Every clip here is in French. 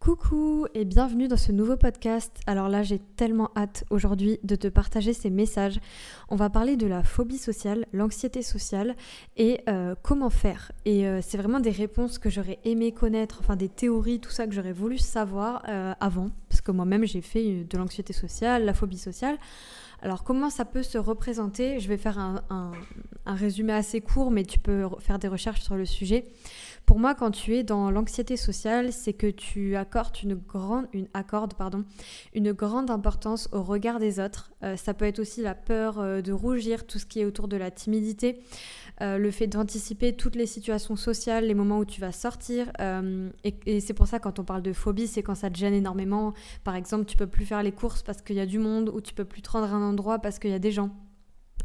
Coucou et bienvenue dans ce nouveau podcast. Alors là, j'ai tellement hâte aujourd'hui de te partager ces messages. On va parler de la phobie sociale, l'anxiété sociale et euh, comment faire. Et euh, c'est vraiment des réponses que j'aurais aimé connaître, enfin des théories, tout ça que j'aurais voulu savoir euh, avant. Parce que moi-même, j'ai fait de l'anxiété sociale, la phobie sociale. Alors comment ça peut se représenter? Je vais faire un, un, résumé assez court, mais tu peux faire des recherches sur le sujet. Pour moi, quand tu es dans l'anxiété sociale, c'est que tu accordes une grande, une, accorde, pardon, une grande importance au regard des autres. Euh, ça peut être aussi la peur euh, de rougir, tout ce qui est autour de la timidité, euh, le fait d'anticiper toutes les situations sociales, les moments où tu vas sortir. et, et c'est pour ça, quand on parle de phobie, c'est quand ça te gêne énormément. Par exemple, tu peux plus faire les courses parce qu'il y a du monde, ou tu peux plus te rendre à un endroit parce qu'il y a des gens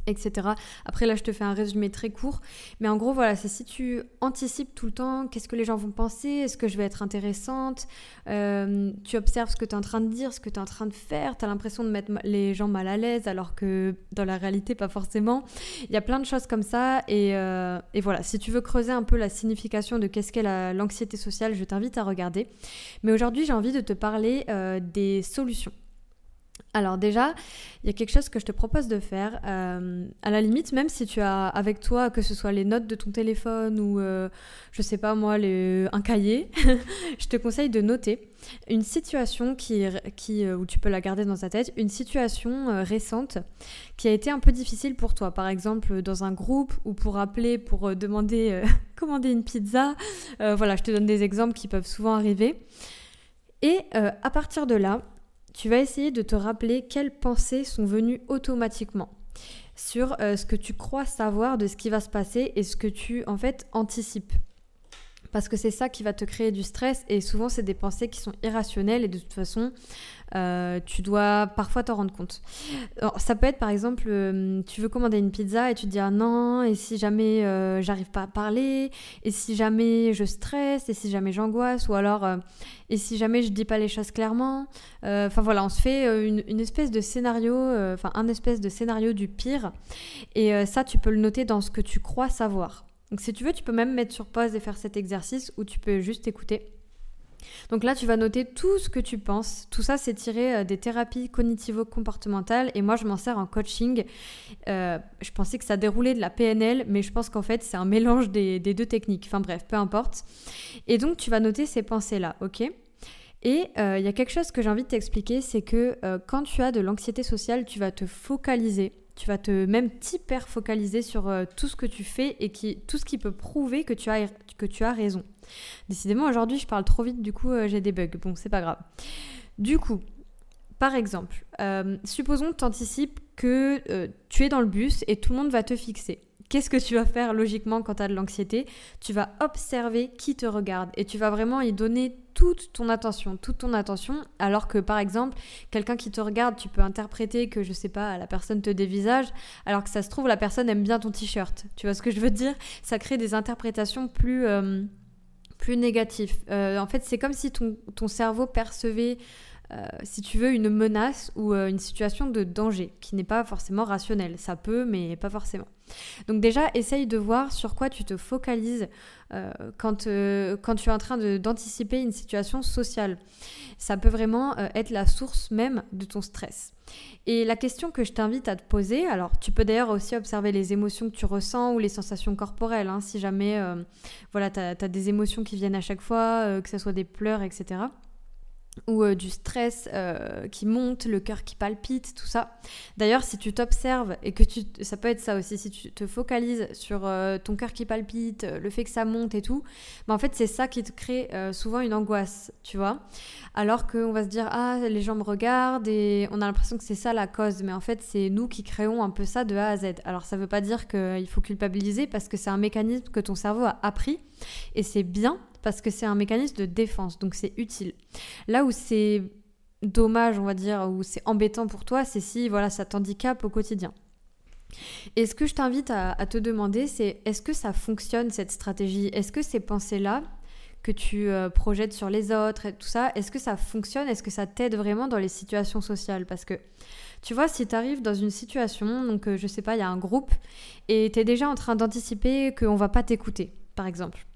etc. Après là, je te fais un résumé très court, mais en gros, voilà, c'est si tu anticipes tout le temps, qu'est-ce que les gens vont penser, est-ce que je vais être intéressante, euh, tu observes ce que tu es en train de dire, ce que tu es en train de faire, tu as l'impression de mettre les gens mal à l'aise, alors que dans la réalité, pas forcément. Il y a plein de choses comme ça, et, euh, voilà, si tu veux creuser un peu la signification de qu'est-ce qu'est l'anxiété sociale, je t'invite à regarder. Mais aujourd'hui, j'ai envie de te parler euh, des solutions. Alors déjà, il y a quelque chose que je te propose de faire. Euh, à la limite, même si tu as avec toi, que ce soit les notes de ton téléphone ou, euh, je sais pas moi, un cahier, je te conseille de noter une situation qui, qui, euh, où tu peux la garder dans ta tête, une situation récente qui a été un peu difficile pour toi. Par exemple, dans un groupe ou pour appeler, pour demander, commander une pizza. voilà, je te donne des exemples qui peuvent souvent arriver. Et à partir de là, tu vas essayer de te rappeler quelles pensées sont venues automatiquement sur euh, ce que tu crois savoir de ce qui va se passer et ce que tu en fait anticipes. Parce que c'est ça qui va te créer du stress et souvent c'est des pensées qui sont irrationnelles et de toute façon euh, tu dois parfois t'en rendre compte. ça peut être par exemple, euh, tu veux commander une pizza et tu te dis ah non, et si jamais euh, j'arrive pas à parler, et si jamais je stresse, et si jamais j'angoisse, ou alors et si jamais je dis pas les choses clairement. Enfin voilà, on se fait une, une espèce de scénario, enfin un espèce de scénario du pire, et ça tu peux le noter dans ce que tu crois savoir. Donc si tu veux, tu peux même mettre sur pause et faire cet exercice, ou tu peux juste écouter. Donc là, tu vas noter tout ce que tu penses. Tout ça, c'est tiré euh, des thérapies cognitivo-comportementales et moi, je m'en sers en coaching. Euh, je pensais que ça déroulait de la PNL, mais je pense qu'en fait, c'est un mélange des, deux techniques. Enfin bref, peu importe. Et donc, tu vas noter ces pensées-là, ok? Et euh, il y a quelque chose que j'ai envie de t'expliquer, c'est que quand tu as de l'anxiété sociale, tu vas te focaliser tu vas te même t'hyper focaliser sur tout ce que tu fais et qui, tout ce qui peut prouver que tu as, que tu as raison. Décidément, aujourd'hui, je parle trop vite, du coup, euh, j'ai des bugs. Bon, c'est pas grave. Du coup, par exemple, euh, supposons que tu anticipes que euh, tu es dans le bus et tout le monde va te fixer. Qu'est-ce que tu vas faire logiquement quand tu as de l'anxiété? Tu vas observer qui te regarde et tu vas vraiment y donner toute ton attention, toute ton attention, alors que par exemple, quelqu'un qui te regarde, tu peux interpréter que je sais pas, la personne te dévisage, alors que ça se trouve la personne aime bien ton t-shirt. Tu vois ce que je veux dire? Ça crée des interprétations plus plus négatif. Euh, en fait, c'est comme si ton, cerveau percevait, si tu veux, une menace ou euh, une situation de danger qui n'est pas forcément rationnelle. Ça peut, mais pas forcément. Donc déjà, essaye de voir sur quoi tu te focalises quand, quand tu es en train d'anticiper une situation sociale. Ça peut vraiment être la source même de ton stress. Et la question que je t'invite à te poser, alors tu peux d'ailleurs aussi observer les émotions que tu ressens ou les sensations corporelles, hein, si jamais voilà, tu as, des émotions qui viennent à chaque fois, que ce soit des pleurs, etc ou euh, du stress euh, qui monte, le cœur qui palpite, tout ça. D'ailleurs, si tu t'observes et que tu, ça peut être ça aussi, si tu te focalises sur euh, ton cœur qui palpite, le fait que ça monte et tout, bah en fait c'est ça qui te crée souvent une angoisse, tu vois. Alors qu'on va se dire ah les gens me regardent et on a l'impression que c'est ça la cause, mais en fait c'est nous qui créons un peu ça de A à Z. Alors ça veut pas dire qu'il faut culpabiliser parce que c'est un mécanisme que ton cerveau a appris et c'est bien parce que c'est un mécanisme de défense, donc c'est utile. Là où c'est dommage, on va dire, ou c'est embêtant pour toi, c'est si voilà, ça t'handicape au quotidien. Et ce que je t'invite à, te demander, c'est est-ce que ça fonctionne cette stratégie? Est-ce que ces pensées-là que tu euh, projettes sur les autres et tout ça, est-ce que ça fonctionne? Est-ce que ça t'aide vraiment dans les situations sociales? Parce que tu vois, si tu arrives dans une situation, donc euh, je sais pas, il y a un groupe et tu es déjà en train d'anticiper qu'on va pas t'écouter, par exemple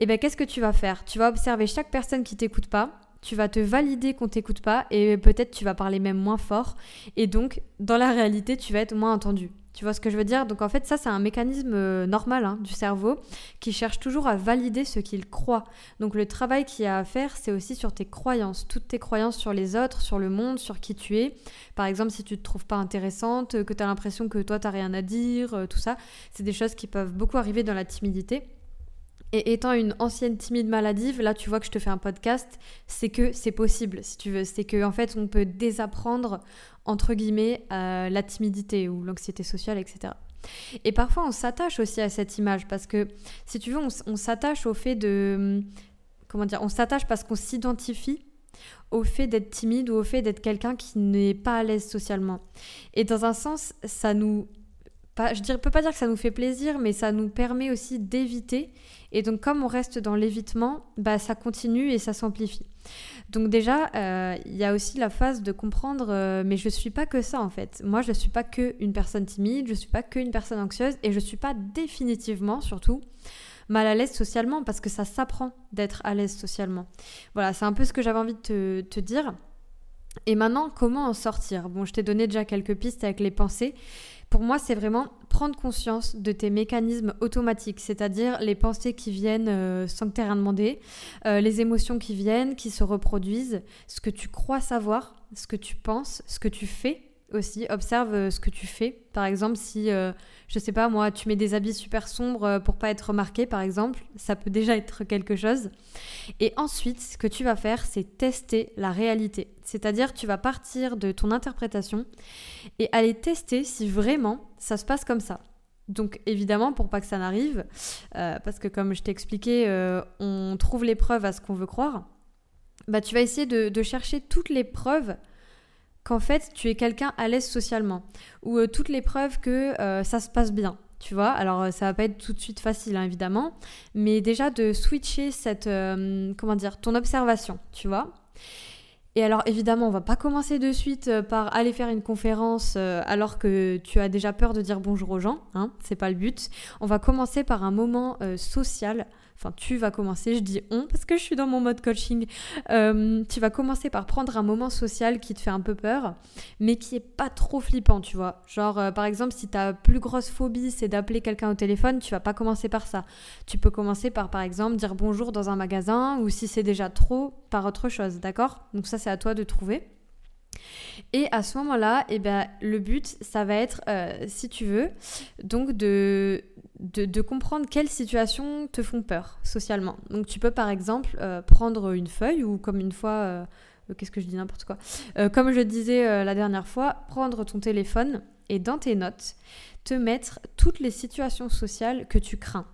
et eh bien qu'est-ce que tu vas faire? Tu vas observer chaque personne qui t'écoute pas, tu vas te valider qu'on t'écoute pas et peut-être tu vas parler même moins fort et donc dans la réalité tu vas être moins entendu. Tu vois ce que je veux dire? Donc en fait, ça, c'est un mécanisme euh, normal hein, du cerveau qui cherche toujours à valider ce qu'il croit. Donc le travail qu'il y a à faire, c'est aussi sur tes croyances, toutes tes croyances sur les autres, sur le monde, sur qui tu es. Par exemple, si tu te trouves pas intéressante, que tu as l'impression que toi, tu rien à dire, euh, tout ça, c'est des choses qui peuvent beaucoup arriver dans la timidité. Et étant une ancienne timide maladive, là tu vois que je te fais un podcast, c'est que c'est possible si tu veux. C'est que en fait on peut désapprendre entre guillemets la timidité ou l'anxiété sociale, etc. Et parfois on s'attache aussi à cette image parce que si tu veux on, s'attache au fait de comment dire, on s'attache parce qu'on s'identifie au fait d'être timide ou au fait d'être quelqu'un qui n'est pas à l'aise socialement. Et dans un sens, ça nous je ne peux pas dire que ça nous fait plaisir, mais ça nous permet aussi d'éviter. Et donc, comme on reste dans l'évitement, bah, ça continue et ça s'amplifie. Donc déjà, euh, il y a aussi la phase de comprendre, euh, mais je ne suis pas que ça en fait. Moi, je ne suis pas que une personne timide, je ne suis pas que une personne anxieuse, et je ne suis pas définitivement, surtout, mal à l'aise socialement, parce que ça s'apprend d'être à l'aise socialement. Voilà, c'est un peu ce que j'avais envie de te, te dire. Et maintenant, comment en sortir? Bon, je t'ai donné déjà quelques pistes avec les pensées, pour moi, c'est vraiment prendre conscience de tes mécanismes automatiques, c'est-à-dire les pensées qui viennent euh, sans que tu rien demandé, euh, les émotions qui viennent, qui se reproduisent, ce que tu crois savoir, ce que tu penses, ce que tu fais aussi. Observe euh, ce que tu fais. Par exemple, si, euh, je sais pas moi, tu mets des habits super sombres euh, pour pas être remarqué, par exemple, ça peut déjà être quelque chose. Et ensuite, ce que tu vas faire, c'est tester la réalité. C'est-à-dire, tu vas partir de ton interprétation et aller tester si vraiment ça se passe comme ça. Donc évidemment, pour pas que ça n'arrive, parce que comme je t'ai expliqué, on trouve les preuves à ce qu'on veut croire, bah, tu vas essayer de chercher toutes les preuves qu'en fait tu es quelqu'un à l'aise socialement ou euh, toutes les preuves que euh, ça se passe bien. Tu vois, alors euh, ça va pas être tout de suite facile hein, évidemment, mais déjà de switcher cette comment dire ton observation, tu vois. Et alors évidemment, on va pas commencer de suite par aller faire une conférence alors que tu as déjà peur de dire bonjour aux gens, hein, c'est pas le but. On va commencer par un moment social enfin tu vas commencer, je dis on parce que je suis dans mon mode coaching, euh, tu vas commencer par prendre un moment social qui te fait un peu peur, mais qui est pas trop flippant, tu vois. Genre euh, par exemple si ta plus grosse phobie c'est d'appeler quelqu'un au téléphone, tu vas pas commencer par ça. Tu peux commencer par par exemple dire bonjour dans un magasin ou si c'est déjà trop par autre chose, d'accord? Donc ça c'est à toi de trouver. Et à ce moment-là, eh ben, le but, ça va être, euh, si tu veux, donc de, de, comprendre quelles situations te font peur socialement. Donc tu peux par exemple euh, prendre une feuille ou comme une fois... Euh, qu'est-ce que je dis n'importe quoi Comme je disais la dernière fois, prendre ton téléphone et dans tes notes, te mettre toutes les situations sociales que tu crains.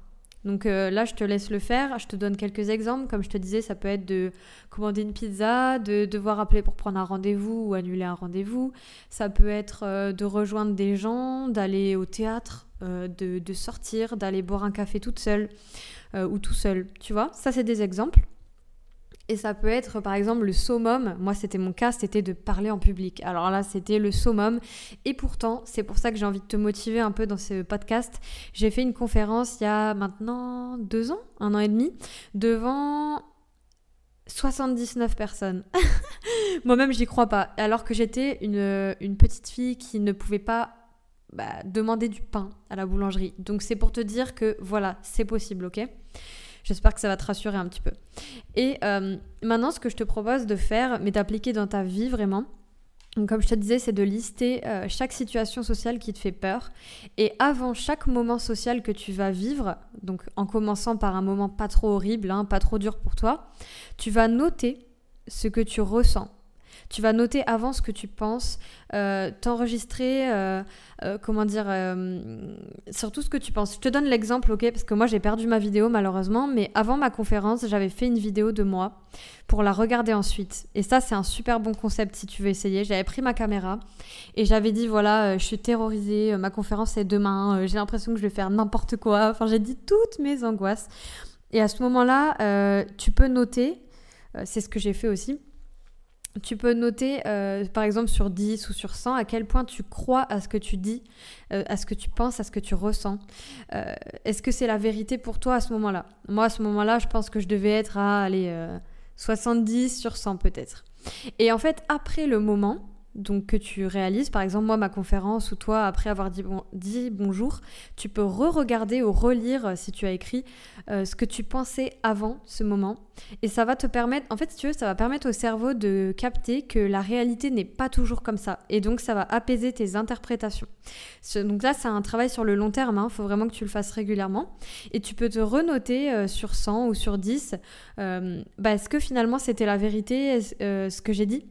Donc euh, là, je te laisse le faire. Je te donne quelques exemples. Comme je te disais, ça peut être de commander une pizza, de devoir appeler pour prendre un rendez-vous ou annuler un rendez-vous. Ça peut être euh, de rejoindre des gens, d'aller au théâtre, euh, de, sortir, d'aller boire un café toute seule ou tout seul. Tu vois, ça c'est des exemples. Et ça peut être par exemple le summum. Moi, c'était mon cas, c'était de parler en public. Alors là, c'était le summum. Et pourtant, c'est pour ça que j'ai envie de te motiver un peu dans ce podcast. J'ai fait une conférence il y a maintenant deux ans, un an et demi, devant 79 personnes. Moi-même, j'y crois pas. Alors que j'étais une, petite fille qui ne pouvait pas bah, demander du pain à la boulangerie. Donc c'est pour te dire que voilà, c'est possible, ok? J'espère que ça va te rassurer un petit peu. Et euh, maintenant, ce que je te propose de faire, mais d'appliquer dans ta vie vraiment, comme je te disais, c'est de lister euh, chaque situation sociale qui te fait peur. Et avant chaque moment social que tu vas vivre, donc en commençant par un moment pas trop horrible, hein, pas trop dur pour toi, tu vas noter ce que tu ressens. Tu vas noter avant ce que tu penses, euh, t'enregistrer, euh, euh, comment dire, sur tout ce que tu penses. Je te donne l'exemple, ok, parce que moi j'ai perdu ma vidéo malheureusement, mais avant ma conférence, j'avais fait une vidéo de moi pour la regarder ensuite. Et ça, c'est un super bon concept si tu veux essayer. J'avais pris ma caméra et j'avais dit, voilà, je suis terrorisée, ma conférence est demain, j'ai l'impression que je vais faire n'importe quoi. Enfin, j'ai dit toutes mes angoisses. Et à ce moment-là, tu peux noter, c'est ce que j'ai fait aussi, tu peux noter, euh, par exemple, sur 10 ou sur 100, à quel point tu crois à ce que tu dis, euh, à ce que tu penses, à ce que tu ressens. Euh, est-ce que c'est la vérité pour toi à ce moment-là? Moi, à ce moment-là, je pense que je devais être à aller, 70 sur 100 peut-être. Et en fait, après le moment, donc que tu réalises. Par exemple, moi, ma conférence ou toi, après avoir dit, bon, dit bonjour, tu peux re-regarder ou relire euh, si tu as écrit euh, ce que tu pensais avant ce moment. Et ça va te permettre, en fait, si tu veux, ça va permettre au cerveau de capter que la réalité n'est pas toujours comme ça. Et donc, ça va apaiser tes interprétations. Donc là, c'est un travail sur le long terme. Il hein. faut vraiment que tu le fasses régulièrement. Et tu peux te renoter euh, sur 100 ou sur 10. bah, est-ce que finalement, c'était la vérité, ce que j'ai dit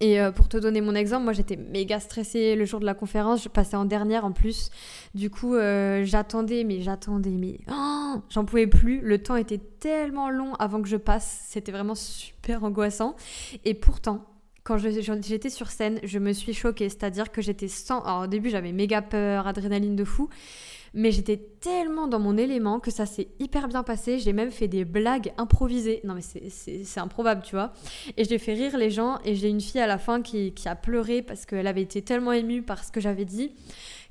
et euh, pour te donner mon exemple, moi j'étais méga stressée le jour de la conférence, je passais en dernière en plus. Du coup, euh, j'attendais, mais j'attendais, mais oh, j'en pouvais plus. Le temps était tellement long avant que je passe, c'était vraiment super angoissant. Et pourtant, quand j'étais sur scène, je me suis choquée, c'est-à-dire que j'étais sans. Alors, au début, j'avais méga peur, adrénaline de fou mais j'étais tellement dans mon élément que ça s'est hyper bien passé. J'ai même fait des blagues improvisées. Non, mais c'est improbable, tu vois. Et j'ai fait rire les gens. Et j'ai une fille à la fin qui, a pleuré parce qu'elle avait été tellement émue par ce que j'avais dit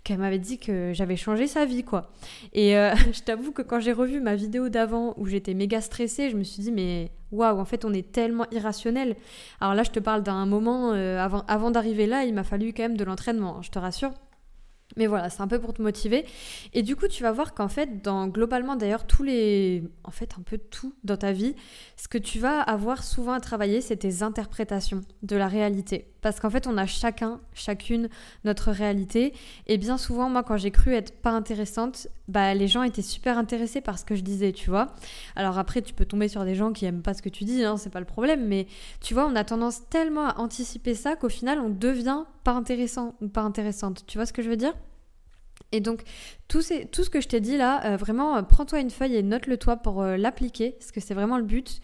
qu'elle m'avait dit que j'avais changé sa vie, quoi. Et euh, je t'avoue que quand j'ai revu ma vidéo d'avant où j'étais méga stressée, je me suis dit, mais waouh, en fait, on est tellement irrationnel. Alors là, je te parle d'un moment, euh, avant, avant d'arriver là, il m'a fallu quand même de l'entraînement, hein, je te rassure. Mais voilà, c'est un peu pour te motiver. Et du coup, tu vas voir qu'en fait, dans globalement d'ailleurs tous les, en fait, un peu tout dans ta vie, ce que tu vas avoir souvent à travailler, c'est tes interprétations de la réalité. Parce qu'en fait, on a chacun, chacune notre réalité. Et bien souvent, moi, quand j'ai cru être pas intéressante, bah, les gens étaient super intéressés par ce que je disais, tu vois. Alors après, tu peux tomber sur des gens qui aiment pas ce que tu dis, hein, c'est pas le problème. Mais tu vois, on a tendance tellement à anticiper ça qu'au final, on devient pas intéressant ou pas intéressante. Tu vois ce que je veux dire? Et donc, tout, tout, ce que je t'ai dit là, euh, vraiment, euh, prends-toi une feuille et note-le toi pour euh, l'appliquer, parce que c'est vraiment le but.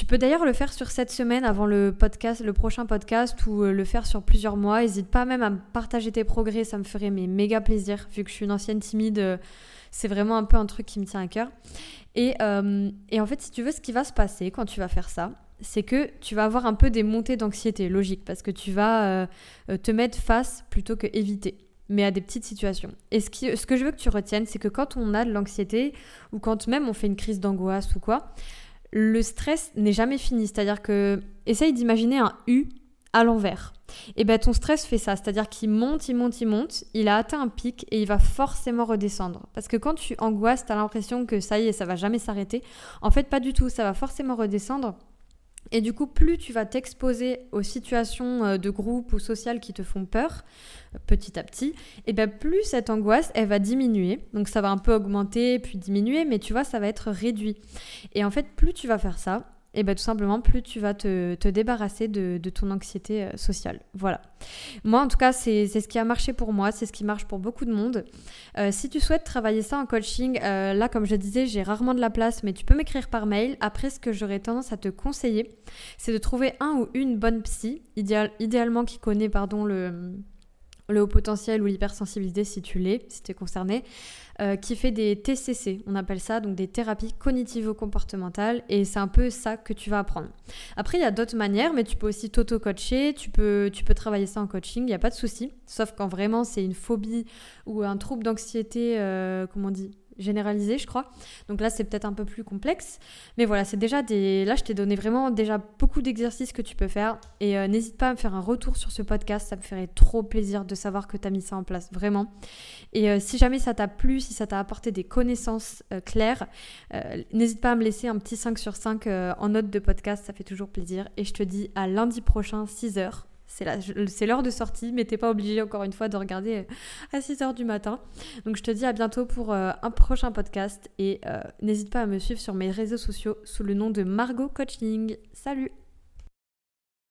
Tu peux d'ailleurs le faire sur cette semaine avant le podcast, le prochain podcast, ou le faire sur plusieurs mois. N'hésite pas même à partager tes progrès, ça me ferait mais méga plaisir, vu que je suis une ancienne timide. c'est vraiment un peu un truc qui me tient à cœur. Et, et en fait, si tu veux, ce qui va se passer quand tu vas faire ça, c'est que tu vas avoir un peu des montées d'anxiété, logique, parce que tu vas te mettre face plutôt que éviter mais à des petites situations. Et ce que je veux que tu retiennes, c'est que quand on a de l'anxiété, ou quand même on fait une crise d'angoisse ou quoi, le stress n'est jamais fini. C'est-à-dire que, essaye d'imaginer un U à l'envers. Et bien ton stress fait ça, c'est-à-dire qu'il monte, il monte, il monte, il a atteint un pic et il va forcément redescendre. Parce que quand tu angoisses, tu as l'impression que ça y est, ça va jamais s'arrêter. En fait, pas du tout, ça va forcément redescendre. Et du coup, plus tu vas t'exposer aux situations euh, de groupe ou sociales qui te font peur, euh, petit à petit, et bien plus cette angoisse, elle va diminuer. Donc ça va un peu augmenter, puis diminuer, mais tu vois, ça va être réduit. Et en fait, plus tu vas faire ça, et bien tout simplement, plus tu vas te, débarrasser de, ton anxiété euh, sociale. Voilà. Moi, en tout cas, c'est ce qui a marché pour moi, c'est ce qui marche pour beaucoup de monde. Euh, si tu souhaites travailler ça en coaching, euh, là, comme je disais, j'ai rarement de la place, mais tu peux m'écrire par mail. Après, ce que j'aurais tendance à te conseiller, c'est de trouver un ou une bonne psy, idéalement qui connaît pardon, le le haut potentiel ou l'hypersensibilité si tu l'es, si tu es concerné, euh, qui fait des TCC, on appelle ça, donc des thérapies cognitivo-comportementales, et c'est un peu ça que tu vas apprendre. Après, il y a d'autres manières, mais tu peux aussi t'auto-coacher, tu peux, tu peux travailler ça en coaching, il n'y a pas de souci, sauf quand vraiment c'est une phobie ou un trouble d'anxiété, euh, comment on dit généralisé, je crois. Donc là, c'est peut-être un peu plus complexe. Mais voilà, c'est déjà des. Là, je t'ai donné vraiment déjà beaucoup d'exercices que tu peux faire. Et euh, n'hésite pas à me faire un retour sur ce podcast. Ça me ferait trop plaisir de savoir que tu as mis ça en place, vraiment. Et euh, si jamais ça t'a plu, si ça t'a apporté des connaissances euh, claires, n'hésite pas à me laisser un petit 5 sur 5 en note de podcast. Ça fait toujours plaisir. Et je te dis à lundi prochain, 6h c'est l'heure de sortie, mais t'es pas obligé encore une fois de regarder euh, à 6h du matin. Donc je te dis à bientôt pour euh, un prochain podcast et euh, n'hésite pas à me suivre sur mes réseaux sociaux sous le nom de Margot Coaching. Salut